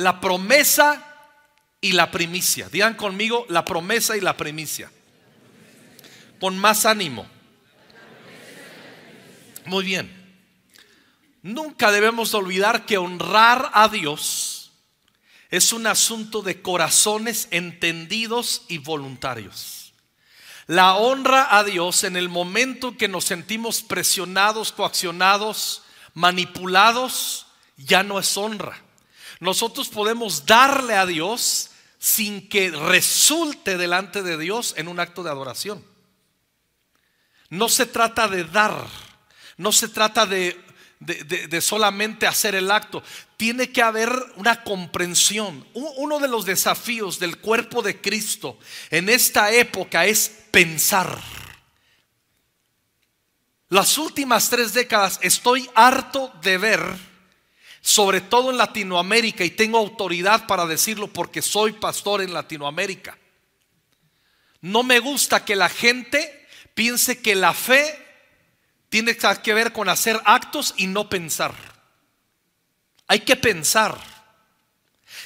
la promesa y la primicia. Digan conmigo la promesa y la primicia. Con más ánimo. Muy bien. Nunca debemos olvidar que honrar a Dios es un asunto de corazones entendidos y voluntarios. La honra a Dios en el momento que nos sentimos presionados, coaccionados, manipulados, ya no es honra. Nosotros podemos darle a Dios sin que resulte delante de Dios en un acto de adoración. No se trata de dar, no se trata de, solamente hacer el acto. Tiene que haber una comprensión. Uno de los desafíos del cuerpo de Cristo en esta época es pensar. Las últimas tres décadas estoy harto de ver sobre todo en Latinoamérica, y tengo autoridad para decirlo porque soy pastor en Latinoamérica. No me gusta que la gente piense que la fe tiene que ver con hacer actos y no pensar. Hay que pensar.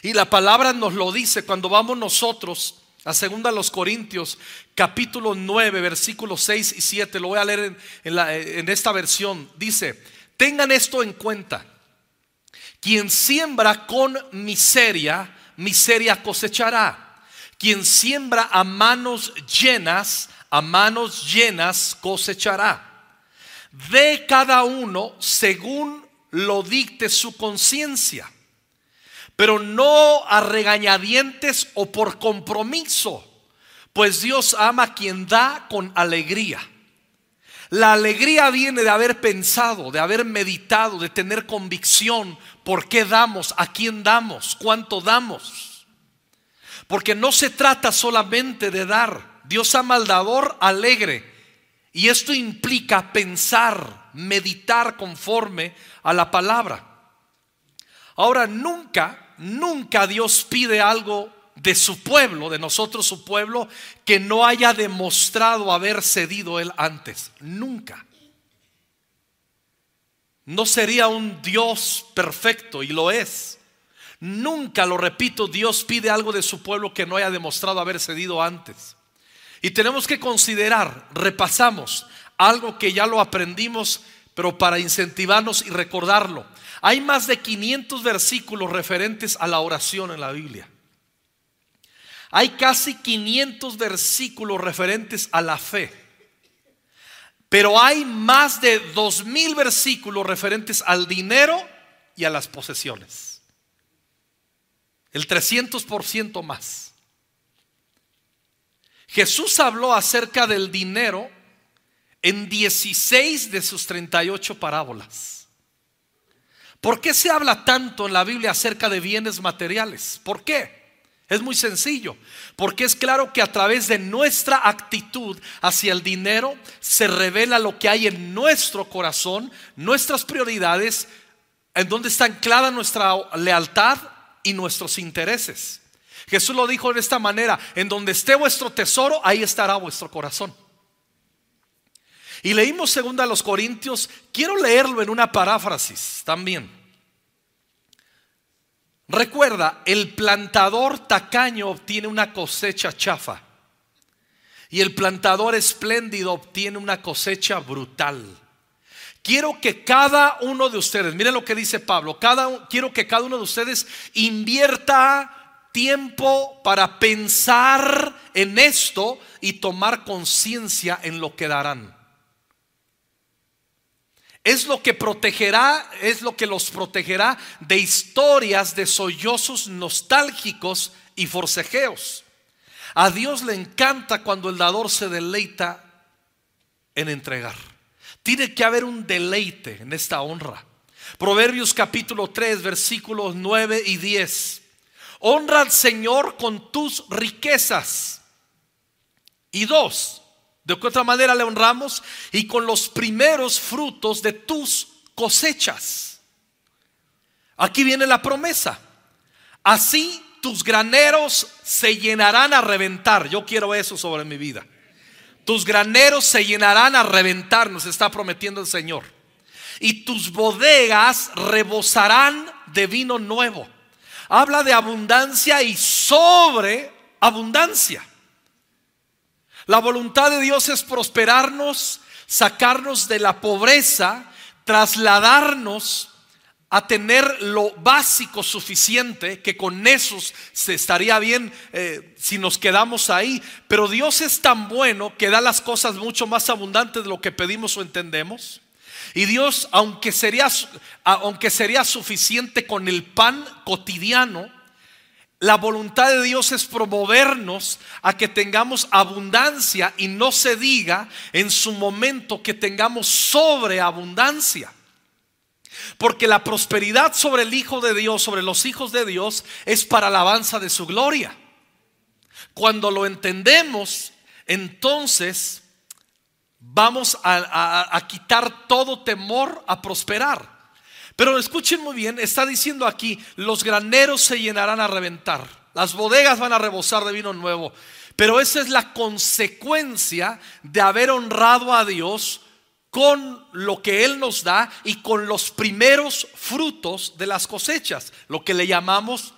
Y la palabra nos lo dice cuando vamos nosotros a segunda los Corintios, capítulo 9, versículos 6 y 7. Lo voy a leer en, en esta versión. Dice, tengan esto en cuenta. Quien siembra con miseria, miseria cosechará. Quien siembra a manos llenas, a manos llenas cosechará. De cada uno según lo dicte su conciencia, pero no a regañadientes o por compromiso, pues Dios ama a quien da con alegría. La alegría viene de haber pensado, de haber meditado, de tener convicción por qué damos, a quién damos, cuánto damos. Porque no se trata solamente de dar. Dios ama al dador alegre. Y esto implica pensar, meditar conforme a la palabra. Ahora, nunca, nunca Dios pide algo de su pueblo, de nosotros su pueblo, que no haya demostrado haber cedido él antes. Nunca. No sería un Dios perfecto y lo es. Nunca, lo repito, Dios pide algo de su pueblo que no haya demostrado haber cedido antes. Y tenemos que considerar, repasamos algo que ya lo aprendimos, pero para incentivarnos y recordarlo. Hay más de 500 versículos referentes a la oración en la Biblia. Hay casi 500 versículos referentes a la fe. Pero hay más de dos mil versículos referentes al dinero y a las posesiones. El 300% más. Jesús habló acerca del dinero en 16 de sus 38 parábolas. ¿Por qué se habla tanto en la Biblia acerca de bienes materiales? ¿Por qué? Es muy sencillo, porque es claro que a través de nuestra actitud hacia el dinero se revela lo que hay en nuestro corazón, nuestras prioridades, en donde está anclada nuestra lealtad y nuestros intereses. Jesús lo dijo de esta manera, en donde esté vuestro tesoro, ahí estará vuestro corazón. Y leímos segunda a los Corintios, quiero leerlo en una paráfrasis también. Recuerda, el plantador tacaño obtiene una cosecha chafa y el plantador espléndido obtiene una cosecha brutal. Quiero que cada uno de ustedes, miren lo que dice Pablo, cada, quiero que cada uno de ustedes invierta tiempo para pensar en esto y tomar conciencia en lo que darán es lo que protegerá, es lo que los protegerá de historias de sollozos nostálgicos y forcejeos. A Dios le encanta cuando el dador se deleita en entregar. Tiene que haber un deleite en esta honra. Proverbios capítulo 3, versículos 9 y 10. Honra al Señor con tus riquezas. Y dos, de qué otra manera le honramos y con los primeros frutos de tus cosechas. Aquí viene la promesa. Así tus graneros se llenarán a reventar. Yo quiero eso sobre mi vida. Tus graneros se llenarán a reventar, nos está prometiendo el Señor. Y tus bodegas rebosarán de vino nuevo. habla de abundancia y sobre abundancia. La voluntad de Dios es prosperarnos, sacarnos de la pobreza, trasladarnos a tener lo básico suficiente, que con esos se estaría bien eh, si nos quedamos ahí. Pero Dios es tan bueno que da las cosas mucho más abundantes de lo que pedimos o entendemos. Y Dios, aunque sería, aunque sería suficiente con el pan cotidiano, la voluntad de Dios es promovernos a que tengamos abundancia y no se diga en su momento que tengamos sobreabundancia. Porque la prosperidad sobre el Hijo de Dios, sobre los hijos de Dios, es para alabanza de su gloria. Cuando lo entendemos, entonces vamos a, quitar todo temor a prosperar. Pero escuchen muy bien, está diciendo aquí, los graneros se llenarán a reventar, las bodegas van a rebosar de vino nuevo. Pero esa es la consecuencia de haber honrado a Dios con lo que Él nos da y con los primeros frutos de las cosechas, lo que le llamamos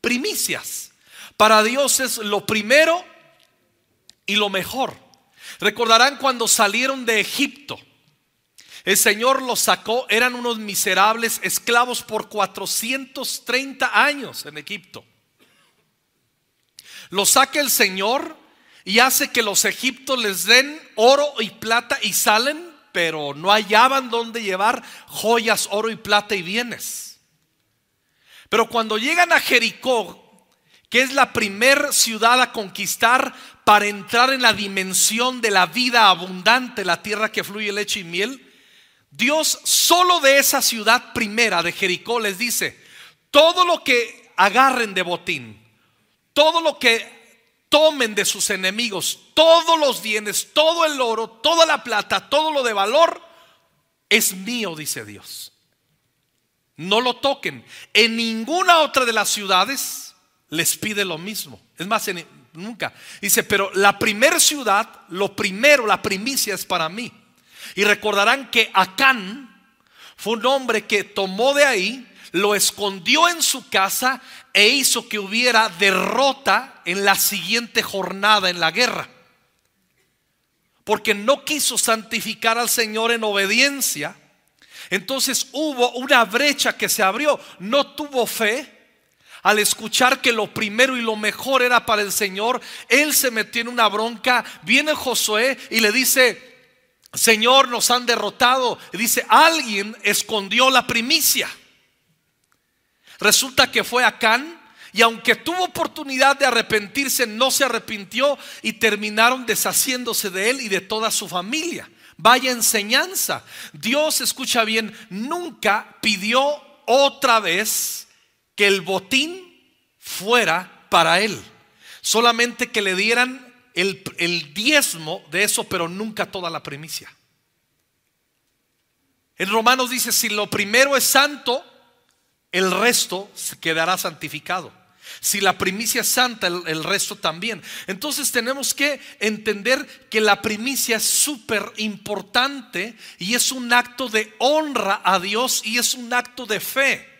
primicias. Para Dios es lo primero y lo mejor. Recordarán cuando salieron de Egipto. El Señor los sacó, eran unos miserables esclavos por 430 años en Egipto. Los saca el Señor y hace que los egiptos les den oro y plata y salen pero no hallaban dónde llevar joyas, oro y plata y bienes. Pero cuando llegan a Jericó, que es la primer ciudad a conquistar para entrar en la dimensión de la vida abundante, la tierra que fluye leche y miel, Dios solo de esa ciudad primera de Jericó les dice, todo lo que agarren de botín, todo lo que tomen de sus enemigos todos los bienes, todo el oro, toda la plata, todo lo de valor, es mío, dice Dios. No lo toquen. En ninguna otra de las ciudades les pide lo mismo. Es más, nunca. Dice, pero la primera ciudad, lo primero, la primicia es para mí. Y recordarán que Acán fue un hombre que tomó de ahí, lo escondió en su casa e hizo que hubiera derrota en la siguiente jornada en la guerra. Porque no quiso santificar al Señor en obediencia. Entonces hubo una brecha que se abrió. No tuvo fe. Al escuchar que lo primero y lo mejor era para el Señor, él se metió en una bronca. Viene Josué y le dice, Señor, nos han derrotado. Dice, alguien escondió la primicia. Resulta que fue Acán y aunque tuvo oportunidad de arrepentirse, no se arrepintió y terminaron deshaciéndose de él y de toda su familia. Vaya enseñanza. Dios, escucha bien, nunca pidió otra vez que el botín fuera para él. Solamente que le dieran el, el diezmo de eso, pero nunca toda la primicia. En Romanos dice, si lo primero es santo, el resto quedará santificado. Si la primicia es santa, el, resto también. Entonces tenemos que entender que la primicia es súper importante y es un acto de honra a Dios y es un acto de fe.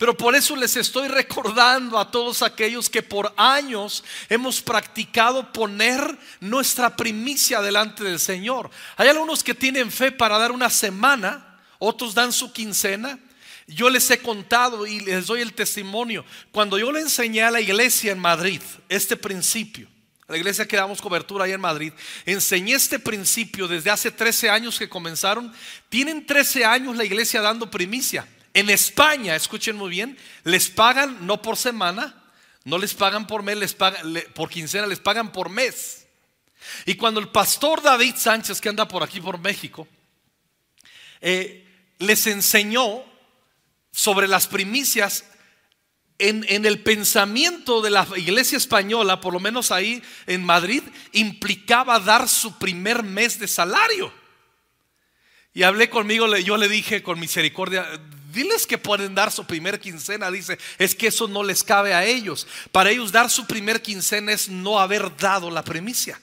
Pero por eso les estoy recordando a todos aquellos que por años hemos practicado poner nuestra primicia delante del Señor. Hay algunos que tienen fe para dar una semana, otros dan su quincena, yo les he contado y les doy el testimonio. Cuando yo le enseñé a la iglesia en Madrid este principio, la iglesia que damos cobertura ahí en Madrid, enseñé este principio desde hace 13 años que comenzaron. Tienen 13 años la iglesia dando primicia. En España, escuchen muy bien, les pagan no por semana, no les pagan por mes, les pagan por quincena, les pagan por mes. Y cuando el pastor David Sánchez, que anda por aquí por México, eh, les enseñó sobre las primicias en, el pensamiento de la iglesia española, por lo menos ahí en Madrid, implicaba dar su primer mes de salario. Y hablé conmigo, yo le dije con misericordia, diles que pueden dar su primer quincena. Dice, es que eso no les cabe a ellos. Para ellos dar su primer quincena es no haber dado la primicia.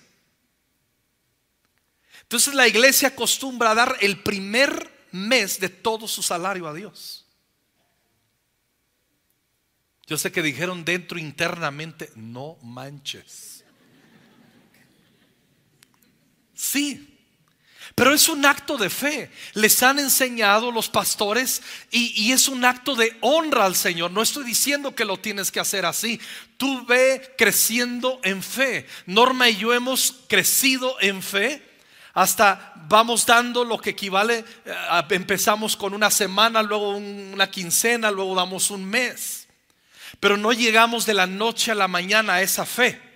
Entonces la iglesia acostumbra a dar el primer mes de todo su salario a Dios. Yo sé que dijeron dentro internamente, no manches. Sí, pero es un acto de fe. Les han enseñado los pastores y, es un acto de honra al Señor. No estoy diciendo que lo tienes que hacer así. Tú ve creciendo en fe. Norma y yo hemos crecido en fe. Hasta vamos dando lo que equivale, eh, empezamos con una semana, luego una quincena, luego damos un mes. Pero no llegamos de la noche a la mañana a esa fe.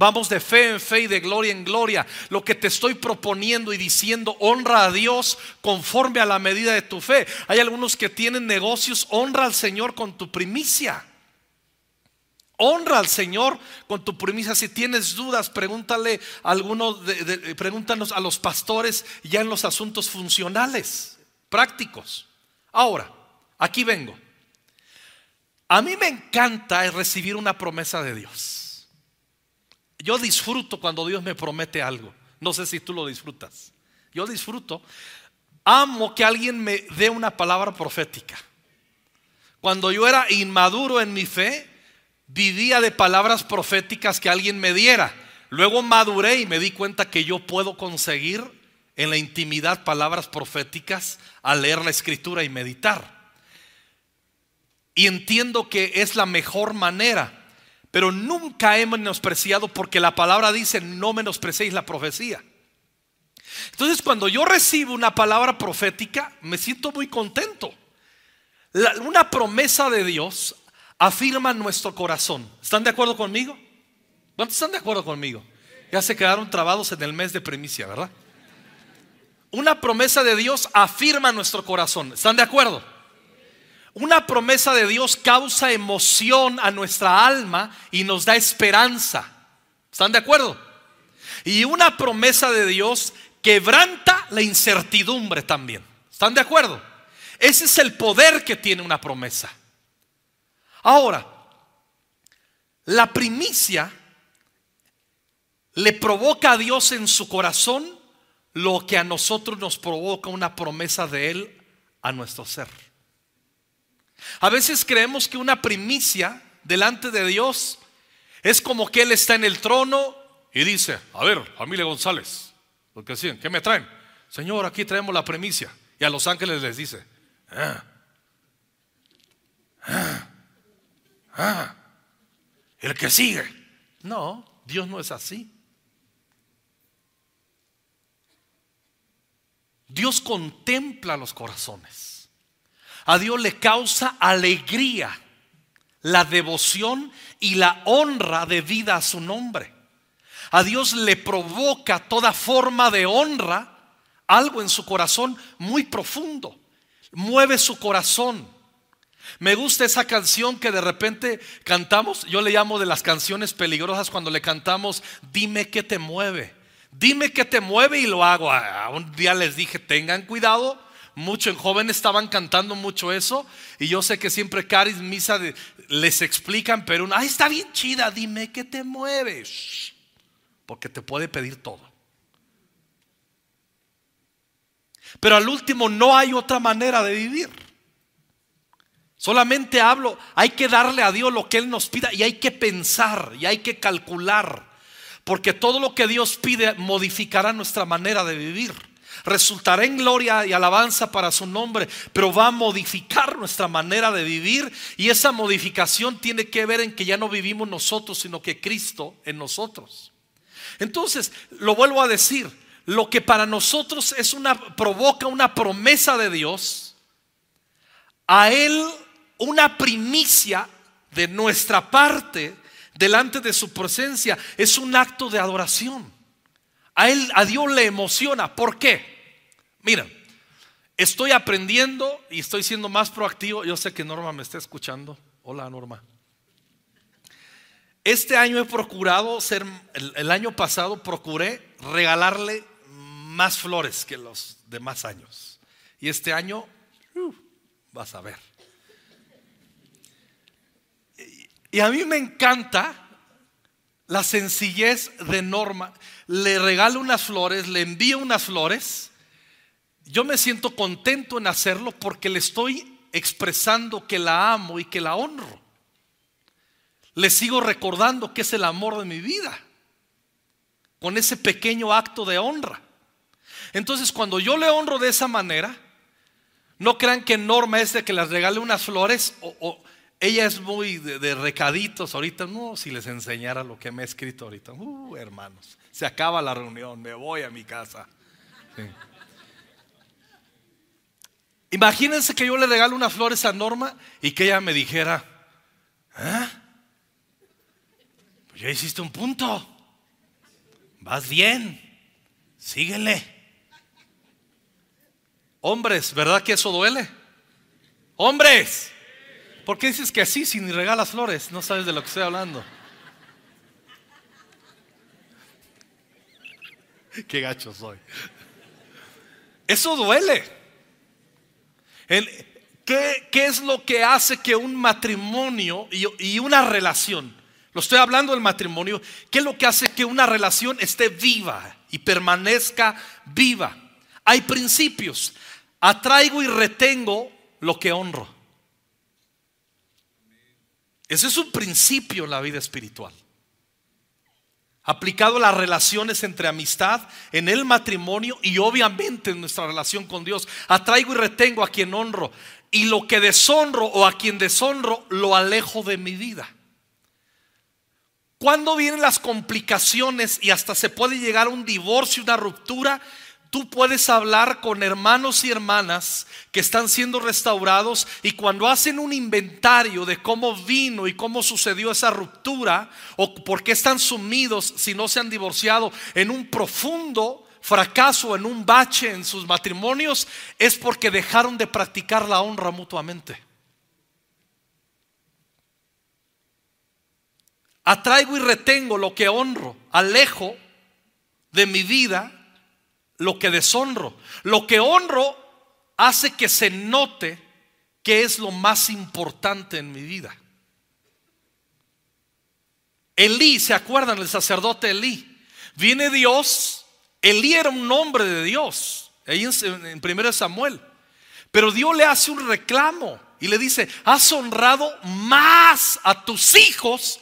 Vamos de fe en fe y de gloria en gloria. Lo que te estoy proponiendo y diciendo, honra a Dios conforme a la medida de tu fe. Hay algunos que tienen negocios, honra al Señor con tu primicia. Honra al Señor con tu primicia. Si tienes dudas, pregúntale a alguno, de, pregúntanos a los pastores ya en los asuntos funcionales, prácticos. Ahora, aquí vengo. A mí me encanta recibir una promesa de Dios. Yo disfruto cuando Dios me promete algo. No sé si tú lo disfrutas. Yo disfruto. Amo que alguien me dé una palabra profética. Cuando yo era inmaduro en mi fe, vivía de palabras proféticas que alguien me diera. Luego maduré y me di cuenta que yo puedo conseguir en la intimidad palabras proféticas al leer la escritura y meditar. Y entiendo que es la mejor manera pero nunca he menospreciado porque la palabra dice no menospreciéis la profecía. Entonces cuando yo recibo una palabra profética me siento muy contento. una promesa de Dios afirma nuestro corazón. ¿Están de acuerdo conmigo? ¿Cuántos están de acuerdo conmigo? Ya se quedaron trabados en el mes de primicia, ¿verdad? Una promesa de Dios afirma nuestro corazón. ¿Están de acuerdo? Una promesa de Dios causa emoción a nuestra alma y nos da esperanza. ¿Están de acuerdo? Y una promesa de Dios quebranta la incertidumbre también. ¿Están de acuerdo? Ese es el poder que tiene una promesa. Ahora, la primicia le provoca a Dios en su corazón lo que a nosotros nos provoca una promesa de Él a nuestro ser. A veces creemos que una primicia delante de Dios es como que Él está en el trono y dice, a ver, familia González, porque sí, ¿qué me traen? Señor, aquí traemos la primicia. Y a los ángeles les dice, ah, ah, ah, el que sigue. No, Dios no es así. Dios contempla los corazones. A Dios le causa alegría la devoción y la honra debida a su nombre. A Dios le provoca toda forma de honra algo en su corazón muy profundo. Mueve su corazón. Me gusta esa canción que de repente cantamos. Yo le llamo de las canciones peligrosas cuando le cantamos, dime qué te mueve. Dime qué te mueve y lo hago. Un día les dije, tengan cuidado mucho en jóvenes estaban cantando mucho eso y yo sé que siempre Caris Misa les explican, pero ay, está bien chida, dime que te mueves, porque te puede pedir todo. Pero al último no hay otra manera de vivir. Solamente hablo, hay que darle a Dios lo que Él nos pida y hay que pensar y hay que calcular, porque todo lo que Dios pide modificará nuestra manera de vivir resultará en gloria y alabanza para su nombre, pero va a modificar nuestra manera de vivir y esa modificación tiene que ver en que ya no vivimos nosotros, sino que Cristo en nosotros. Entonces, lo vuelvo a decir, lo que para nosotros es una provoca una promesa de Dios, a él una primicia de nuestra parte delante de su presencia es un acto de adoración. A él, a Dios le emociona. ¿Por qué? Mira, estoy aprendiendo y estoy siendo más proactivo. Yo sé que Norma me está escuchando. Hola, Norma. Este año he procurado ser, el, año pasado procuré regalarle más flores que los demás años. Y este año, uh, vas a ver. y a mí me encanta la sencillez de Norma. Le regalo unas flores, le envío unas flores. Yo me siento contento en hacerlo porque le estoy expresando que la amo y que la honro. le sigo recordando que es el amor de mi vida, con ese pequeño acto de honra. Entonces, cuando yo le honro de esa manera, no crean que Norma es de que les regale unas flores o, ella es muy de, recaditos ahorita. No, si les enseñara lo que me ha escrito ahorita. Uh, hermanos, se acaba la reunión, me voy a mi casa. Imagínense que yo le regalo unas flores a Norma y que ella me dijera, ¿Ah? Pues ya hiciste un punto. Vas bien. Síguele. Hombres, ¿verdad que eso duele? Hombres. ¿Por qué dices que así si ni regalas flores? No sabes de lo que estoy hablando. Qué gacho soy. Eso duele. ¿qué, es lo que hace que un matrimonio y, y una relación, lo estoy hablando del matrimonio, qué es lo que hace que una relación esté viva y permanezca viva? Hay principios. Atraigo y retengo lo que honro. Ese es un principio en la vida espiritual aplicado a las relaciones entre amistad, en el matrimonio y obviamente en nuestra relación con Dios. Atraigo y retengo a quien honro y lo que deshonro o a quien deshonro lo alejo de mi vida. Cuando vienen las complicaciones y hasta se puede llegar a un divorcio, una ruptura, Tú puedes hablar con hermanos y hermanas que están siendo restaurados y cuando hacen un inventario de cómo vino y cómo sucedió esa ruptura o por qué están sumidos si no se han divorciado en un profundo fracaso, en un bache en sus matrimonios, es porque dejaron de practicar la honra mutuamente. Atraigo y retengo lo que honro, alejo de mi vida lo que deshonro. Lo que honro hace que se note que es lo más importante en mi vida. Elí, ¿se acuerdan del sacerdote Elí? Viene Dios, Elí era un nombre de Dios, ahí en 1 Samuel. Pero Dios le hace un reclamo y le dice, has honrado más a tus hijos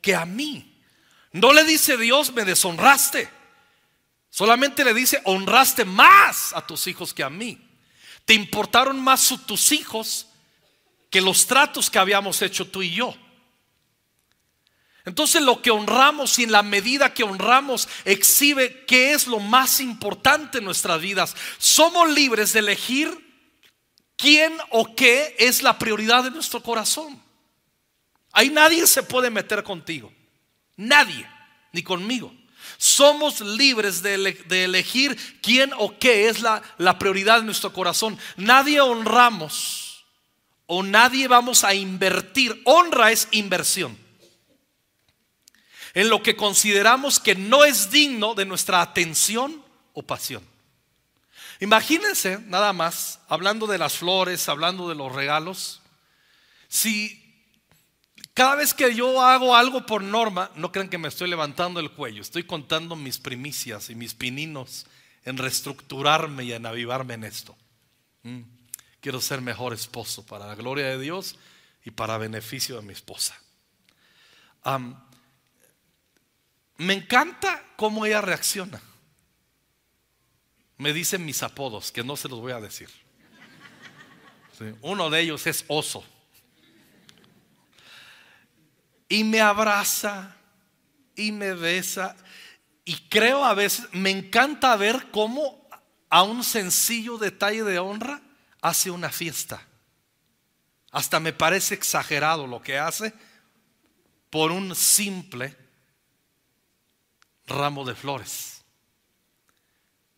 que a mí. No le dice Dios, me deshonraste. Solamente le dice, honraste más a tus hijos que a mí. Te importaron más tus hijos que los tratos que habíamos hecho tú y yo. Entonces lo que honramos y en la medida que honramos exhibe qué es lo más importante en nuestras vidas. Somos libres de elegir quién o qué es la prioridad de nuestro corazón. Ahí nadie se puede meter contigo. Nadie, ni conmigo. Somos libres de, elegir quién o qué es la, prioridad de nuestro corazón. Nadie honramos o nadie vamos a invertir. Honra es inversión. En lo que consideramos que no es digno de nuestra atención o pasión. Imagínense nada más, hablando de las flores, hablando de los regalos, si cada vez que yo hago algo por norma, no crean que me estoy levantando el cuello, estoy contando mis primicias y mis pininos en reestructurarme y en avivarme en esto. Mm. Quiero ser mejor esposo para la gloria de Dios y para beneficio de mi esposa. me encanta cómo ella reacciona. Me dicen mis apodos, que no se los voy a decir. Uno de ellos es oso y me abraza y me besa. Y creo a veces, me encanta ver cómo a un sencillo detalle de honra hace una fiesta. Hasta me parece exagerado lo que hace por un simple ramo de flores.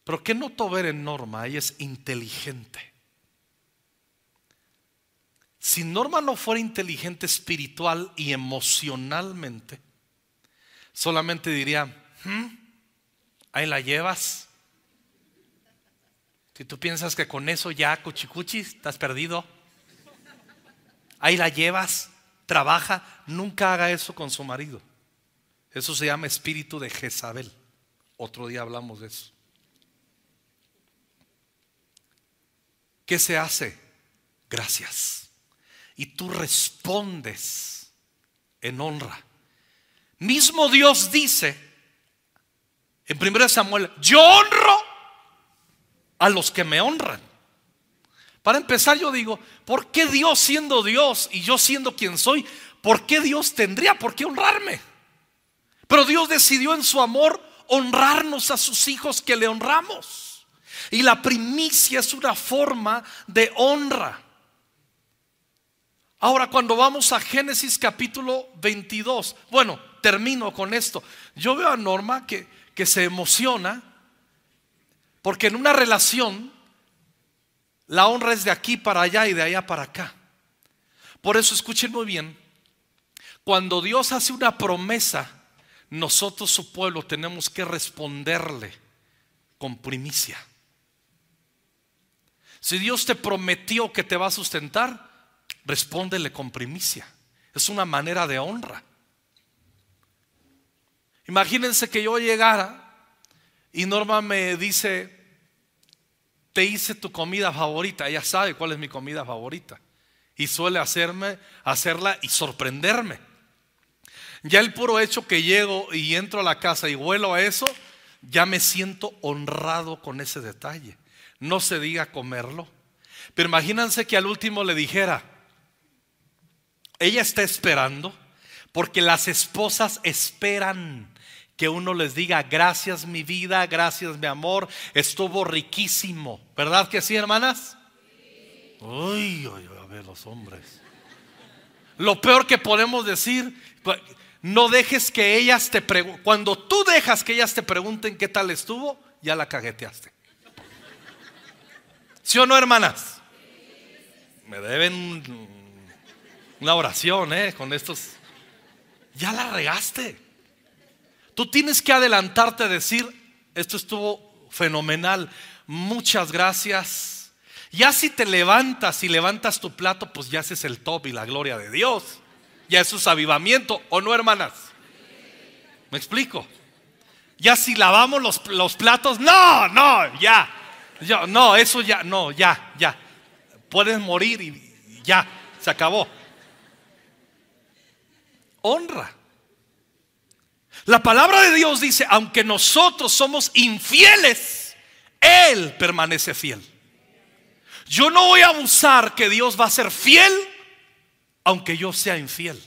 Pero ¿qué noto ver en Norma? Ella es inteligente. Si Norma no fuera inteligente espiritual y emocionalmente, solamente diría, hmm, ahí la llevas. Si tú piensas que con eso ya, cuchicuchi, estás perdido. Ahí la llevas, trabaja, nunca haga eso con su marido. Eso se llama espíritu de Jezabel. Otro día hablamos de eso. ¿Qué se hace? Gracias y tú respondes en honra. Mismo Dios dice en 1 Samuel, yo honro a los que me honran. Para empezar yo digo, ¿por qué Dios siendo Dios y yo siendo quien soy, por qué Dios tendría por qué honrarme? Pero Dios decidió en su amor honrarnos a sus hijos que le honramos. Y la primicia es una forma de honra. Ahora, cuando vamos a Génesis capítulo 22, bueno, termino con esto. Yo veo a Norma que, que se emociona porque en una relación la honra es de aquí para allá y de allá para acá. Por eso escuchen muy bien, cuando Dios hace una promesa, nosotros su pueblo tenemos que responderle con primicia. Si Dios te prometió que te va a sustentar, respóndele con primicia. Es una manera de honra. Imagínense que yo llegara y Norma me dice, te hice tu comida favorita. Ella sabe cuál es mi comida favorita. Y suele hacerme, hacerla y sorprenderme. Ya el puro hecho que llego y entro a la casa y vuelo a eso, ya me siento honrado con ese detalle. No se diga comerlo. Pero imagínense que al último le dijera, ella está esperando porque las esposas esperan que uno les diga gracias mi vida, gracias mi amor, estuvo riquísimo. ¿Verdad que sí, hermanas? Uy, uy, a ver los hombres. Lo peor que podemos decir, no dejes que ellas te pregunten, cuando tú dejas que ellas te pregunten qué tal estuvo, ya la cagueteaste. ¿Sí o no, hermanas? Me deben una oración, ¿eh? Con estos. Ya la regaste. Tú tienes que adelantarte a decir, esto estuvo fenomenal, muchas gracias. Ya si te levantas y levantas tu plato, pues ya haces el top y la gloria de Dios. Ya eso es avivamiento, ¿o no, hermanas? ¿Me explico? Ya si lavamos los, los platos, no, no, ya. Yo, no, eso ya, no, ya, ya. Puedes morir y ya, se acabó honra. La palabra de Dios dice, aunque nosotros somos infieles, Él permanece fiel. Yo no voy a abusar que Dios va a ser fiel aunque yo sea infiel.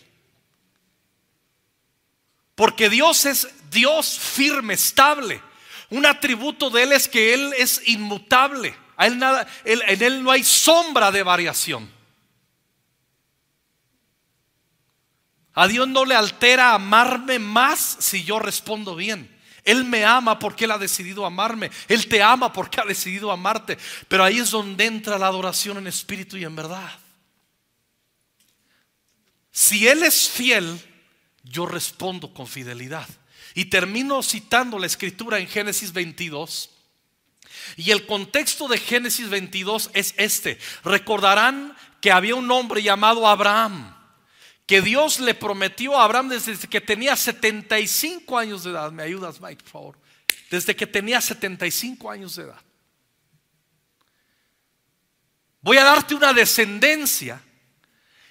Porque Dios es Dios firme, estable. Un atributo de Él es que Él es inmutable. A él nada, en Él no hay sombra de variación. A Dios no le altera amarme más si yo respondo bien. Él me ama porque Él ha decidido amarme. Él te ama porque ha decidido amarte. Pero ahí es donde entra la adoración en espíritu y en verdad. Si Él es fiel, yo respondo con fidelidad. Y termino citando la escritura en Génesis 22. Y el contexto de Génesis 22 es este. Recordarán que había un hombre llamado Abraham que Dios le prometió a Abraham desde que tenía 75 años de edad. ¿Me ayudas, Mike, por favor? Desde que tenía 75 años de edad. Voy a darte una descendencia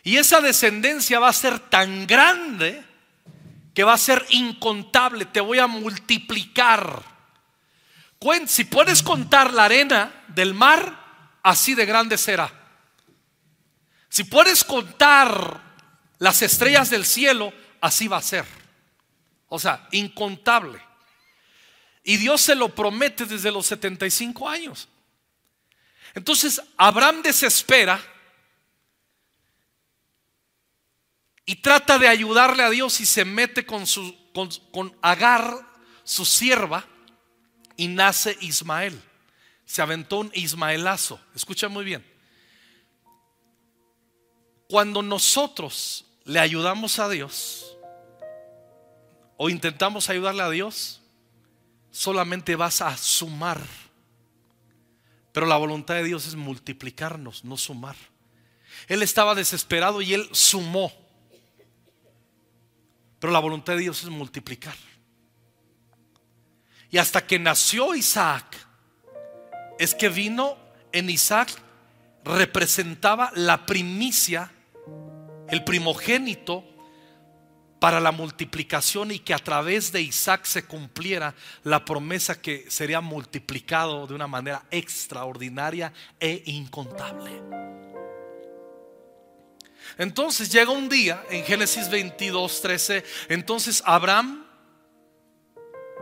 y esa descendencia va a ser tan grande que va a ser incontable. Te voy a multiplicar. Si puedes contar la arena del mar, así de grande será. Si puedes contar las estrellas del cielo, así va a ser. O sea, incontable. Y Dios se lo promete desde los 75 años. Entonces, Abraham desespera y trata de ayudarle a Dios y se mete con, su, con, con Agar, su sierva, y nace Ismael. Se aventó un Ismaelazo. Escucha muy bien. Cuando nosotros le ayudamos a Dios o intentamos ayudarle a Dios, solamente vas a sumar. Pero la voluntad de Dios es multiplicarnos, no sumar. Él estaba desesperado y él sumó. Pero la voluntad de Dios es multiplicar. Y hasta que nació Isaac, es que vino en Isaac, representaba la primicia el primogénito para la multiplicación y que a través de Isaac se cumpliera la promesa que sería multiplicado de una manera extraordinaria e incontable. Entonces llega un día en Génesis 22, 13, entonces Abraham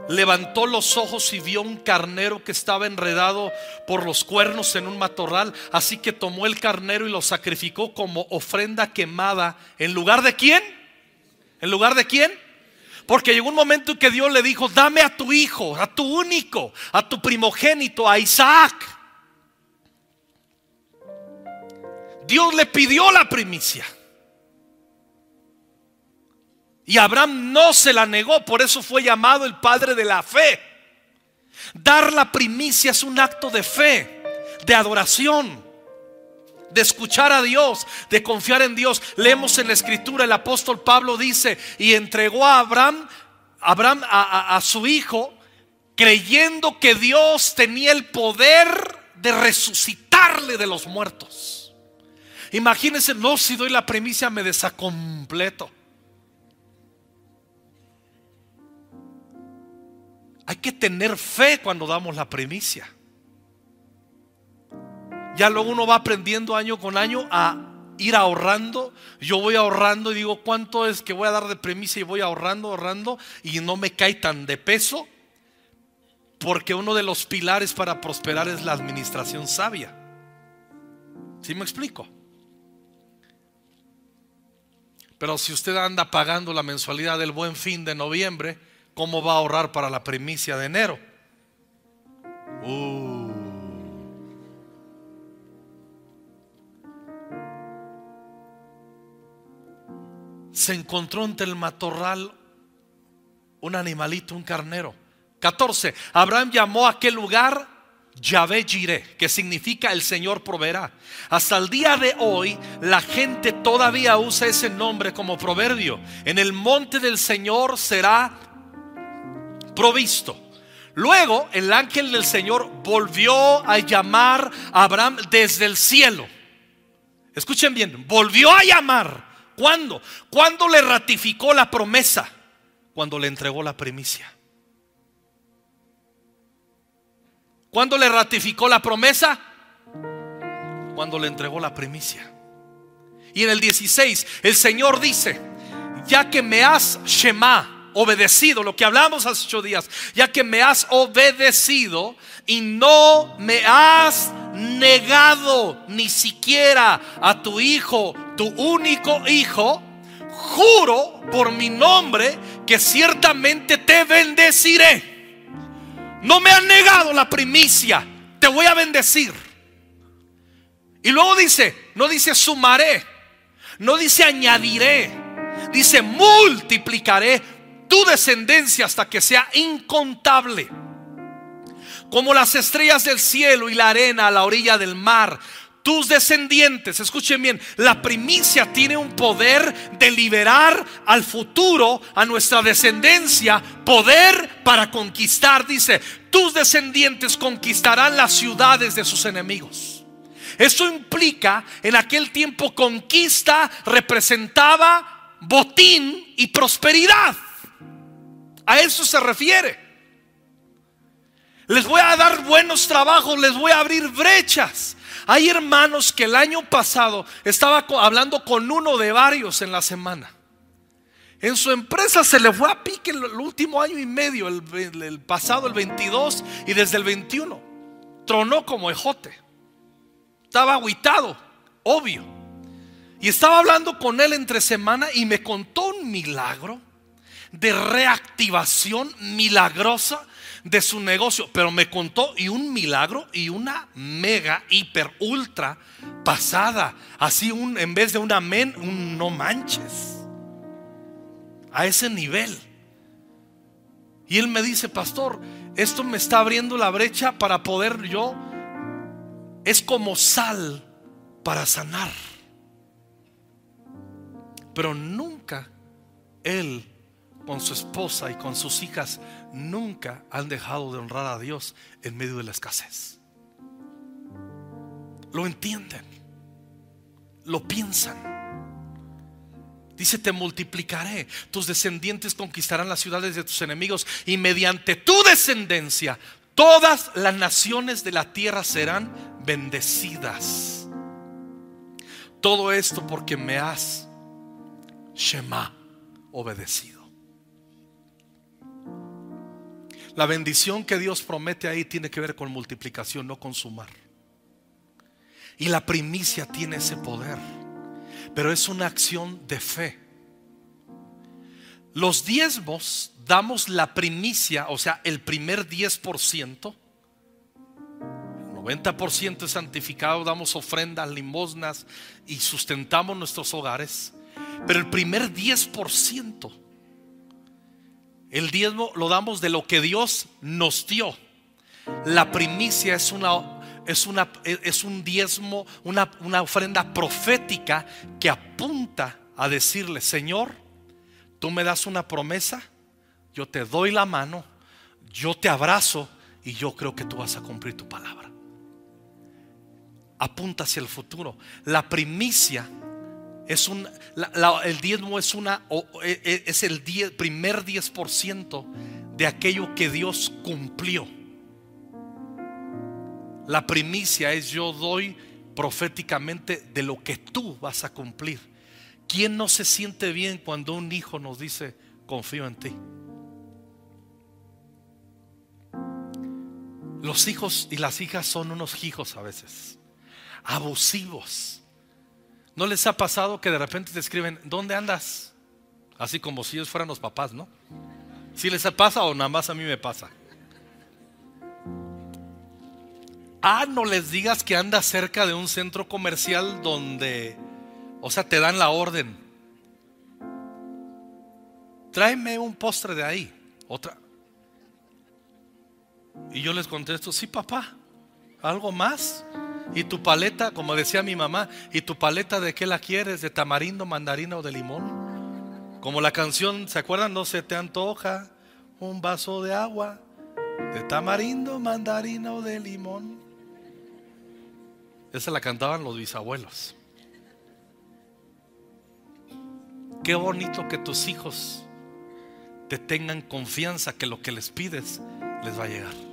levantó los ojos y vio un carnero que estaba enredado por los cuernos en un matorral, así que tomó el carnero y lo sacrificó como ofrenda quemada. ¿En lugar de quién? ¿En lugar de quién? Porque llegó un momento en que Dios le dijo, dame a tu hijo, a tu único, a tu primogénito, a Isaac. Dios le pidió la primicia. Y Abraham no se la negó, por eso fue llamado el padre de la fe. Dar la primicia es un acto de fe, de adoración, de escuchar a Dios, de confiar en Dios. Leemos en la escritura, el apóstol Pablo dice, y entregó a Abraham, Abraham a, a su hijo, creyendo que Dios tenía el poder de resucitarle de los muertos. Imagínense, no, si doy la primicia me desacompleto. Hay que tener fe cuando damos la primicia. Ya luego uno va aprendiendo año con año a ir ahorrando. Yo voy ahorrando y digo, ¿cuánto es que voy a dar de primicia? Y voy ahorrando, ahorrando y no me cae tan de peso. Porque uno de los pilares para prosperar es la administración sabia. ¿Sí me explico? Pero si usted anda pagando la mensualidad del buen fin de noviembre, ¿cómo va a ahorrar para la primicia de enero? Uh. Se encontró entre el matorral un animalito, un carnero. 14. Abraham llamó a aquel lugar Yahvé Jireh, que significa el Señor proveerá. Hasta el día de hoy, la gente todavía usa ese nombre como proverbio. En el monte del Señor será provisto. Luego el ángel del Señor volvió a llamar a Abraham desde el cielo. Escuchen bien, volvió a llamar. ¿Cuándo? Cuando le ratificó la promesa, cuando le entregó la primicia. ¿Cuándo le ratificó la promesa? Cuando le entregó la primicia. Y en el 16, el Señor dice, ya que me has Shema, obedecido, lo que hablamos hace ocho días, ya que me has obedecido y no me has negado ni siquiera a tu hijo, tu único hijo, juro por mi nombre que ciertamente te bendeciré. No me has negado la primicia, te voy a bendecir. Y luego dice, no dice sumaré, no dice añadiré, dice multiplicaré tu descendencia hasta que sea incontable. Como las estrellas del cielo y la arena a la orilla del mar. Tus descendientes, escuchen bien, la primicia tiene un poder de liberar al futuro, a nuestra descendencia, poder para conquistar. Dice, tus descendientes conquistarán las ciudades de sus enemigos. Eso implica, en aquel tiempo conquista representaba botín y prosperidad. A eso se refiere. Les voy a dar buenos trabajos, les voy a abrir brechas. Hay hermanos que el año pasado estaba hablando con uno de varios en la semana. En su empresa se le fue a pique el, último año y medio, el, pasado, el 22 y desde el 21. Tronó como ejote. Estaba aguitado, obvio. Y estaba hablando con él entre semana y me contó un milagro de reactivación milagrosa de su negocio. Pero me contó y un milagro y una mega, hiper, ultra pasada. Así un, en vez de un amén, un no manches. A ese nivel. Y él me dice, pastor, esto me está abriendo la brecha para poder yo. Es como sal para sanar. Pero nunca él con su esposa y con sus hijas nunca han dejado de honrar a Dios en medio de la escasez. Lo entienden, lo piensan. Dice, te multiplicaré, tus descendientes conquistarán las ciudades de tus enemigos y mediante tu descendencia todas las naciones de la tierra serán bendecidas. Todo esto porque me has, Shema, obedecido. La bendición que Dios promete ahí tiene que ver con multiplicación, no con sumar. Y la primicia tiene ese poder, pero es una acción de fe. Los diezmos damos la primicia, o sea, el primer 10%. 90% es santificado, damos ofrendas, limosnas y sustentamos nuestros hogares. Pero el primer 10%, el diezmo lo damos de lo que Dios nos dio. La primicia es una es, una, es un diezmo, una, una ofrenda profética que apunta a decirle, Señor, tú me das una promesa, yo te doy la mano, yo te abrazo y yo creo que tú vas a cumplir tu palabra. Apunta hacia el futuro. La primicia es un, el diezmo es una, e, e, es el primer 10% de aquello que Dios cumplió. La primicia es yo doy proféticamente de lo que tú vas a cumplir. ¿Quién no se siente bien cuando un hijo nos dice, confío en ti? Los hijos y las hijas son unos hijos a veces, abusivos. ¿No les ha pasado que de repente te escriben, ¿dónde andas? Así como si ellos fueran los papás, ¿no? Si les pasa o nada más a mí me pasa. Ah, no les digas que andas cerca de un centro comercial donde, o sea, te dan la orden. Tráeme un postre de ahí. Otra. Y yo les contesto, sí, papá. ¿Algo más? ¿Y tu paleta, como decía mi mamá, ¿y tu paleta de qué la quieres? ¿De tamarindo, mandarina o de limón? Como la canción, ¿se acuerdan? No se te antoja un vaso de agua de tamarindo, mandarina o de limón. Esa la cantaban los bisabuelos. Qué bonito que tus hijos te tengan confianza que lo que les pides les va a llegar.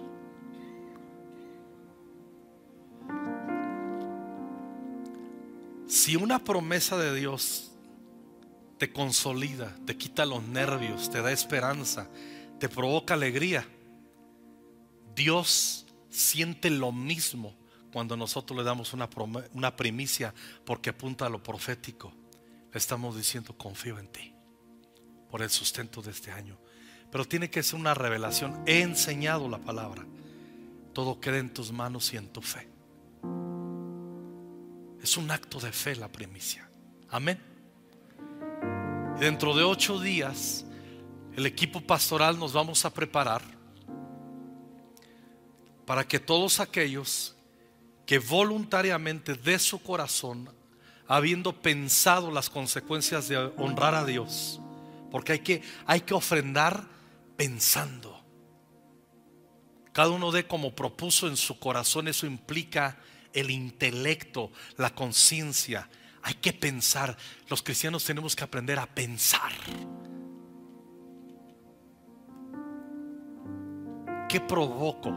Si una promesa de Dios te consolida, te quita los nervios, te da esperanza, te provoca alegría, Dios siente lo mismo cuando nosotros le damos una, primicia porque apunta a lo profético, le estamos diciendo confío en ti por el sustento de este año. Pero tiene que ser una revelación. He enseñado la palabra. Todo queda en tus manos y en tu fe. Es un acto de fe la primicia. Amén. Y dentro de ocho días, el equipo pastoral nos vamos a preparar para que todos aquellos que voluntariamente de su corazón, habiendo pensado las consecuencias de honrar a Dios, porque hay que, hay que ofrendar pensando. Cada uno de como propuso en su corazón, eso implica el intelecto, la conciencia. Hay que pensar. Los cristianos tenemos que aprender a pensar. ¿Qué provoco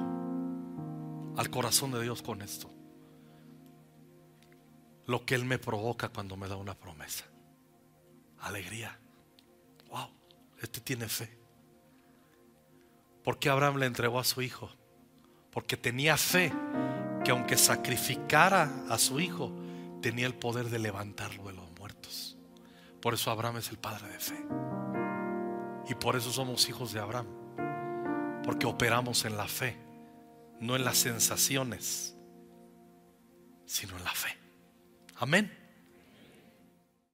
al corazón de Dios con esto? lo que Él me provoca cuando me da una promesa. Alegría. Wow, este tiene fe. ¿Por qué Abraham le entregó a su hijo? Porque tenía fe que aunque sacrificara a su hijo, tenía el poder de levantarlo de los muertos. Por eso Abraham es el padre de fe. Y por eso somos hijos de Abraham. Porque operamos en la fe, no en las sensaciones, sino en la fe. Amén.